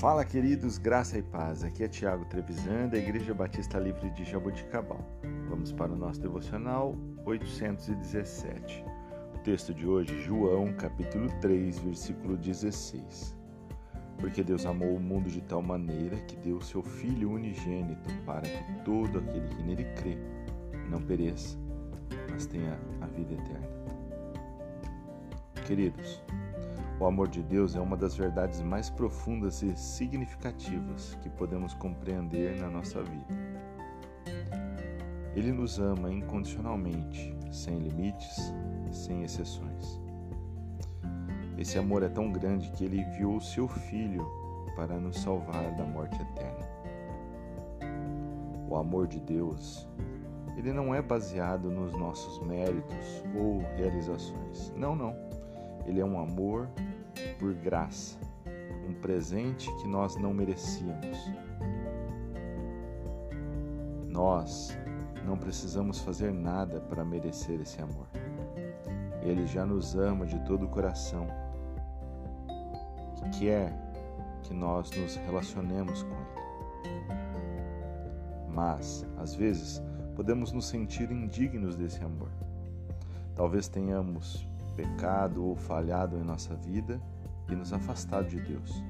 Fala, queridos, graça e paz. Aqui é Tiago Trevisan, da Igreja Batista Livre de Jaboticabal. Vamos para o nosso devocional 817. O texto de hoje, João, capítulo 3, versículo 16. Porque Deus amou o mundo de tal maneira que deu seu Filho unigênito para que todo aquele que nele crê não pereça, mas tenha a vida eterna. Queridos, o amor de Deus é uma das verdades mais profundas e significativas que podemos compreender na nossa vida. Ele nos ama incondicionalmente, sem limites, sem exceções. Esse amor é tão grande que ele enviou o seu Filho para nos salvar da morte eterna. O amor de Deus, ele não é baseado nos nossos méritos ou realizações. Não, não. Ele é um amor por graça, um presente que nós não merecíamos. Nós não precisamos fazer nada para merecer esse amor. Ele já nos ama de todo o coração e quer que nós nos relacionemos com Ele. Mas, às vezes, podemos nos sentir indignos desse amor. Talvez tenhamos pecado ou falhado em nossa vida e nos afastado de Deus.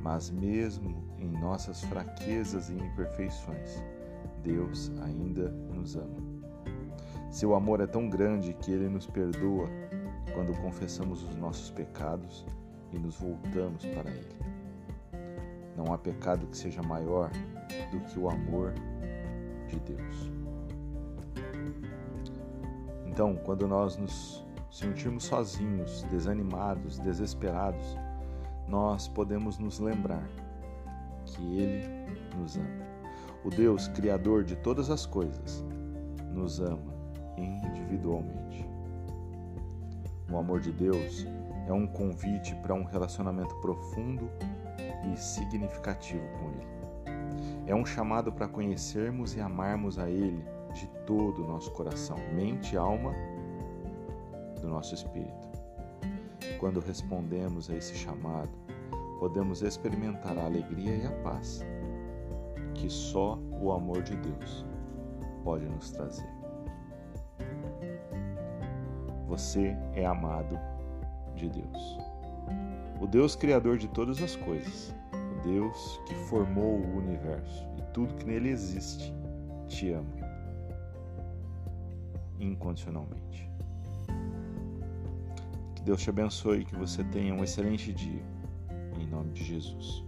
Mas, mesmo em nossas fraquezas e imperfeições, Deus ainda nos ama. Seu amor é tão grande que ele nos perdoa quando confessamos os nossos pecados e nos voltamos para Ele. Não há pecado que seja maior do que o amor de Deus. Então, quando nós nos sentirmos sozinhos, desanimados, desesperados, nós podemos nos lembrar que Ele nos ama. O Deus Criador de todas as coisas nos ama individualmente. O amor de Deus é um convite para um relacionamento profundo e significativo com Ele. É um chamado para conhecermos e amarmos a Ele de todo o nosso coração, mente, alma do nosso espírito. Quando respondemos a esse chamado, podemos experimentar a alegria e a paz que só o amor de Deus pode nos trazer. Você é amado de Deus. O Deus Criador de todas as coisas, o Deus que formou o universo e tudo que nele existe, te ama incondicionalmente. Que Deus te abençoe e que você tenha um excelente dia. Em nome de Jesus.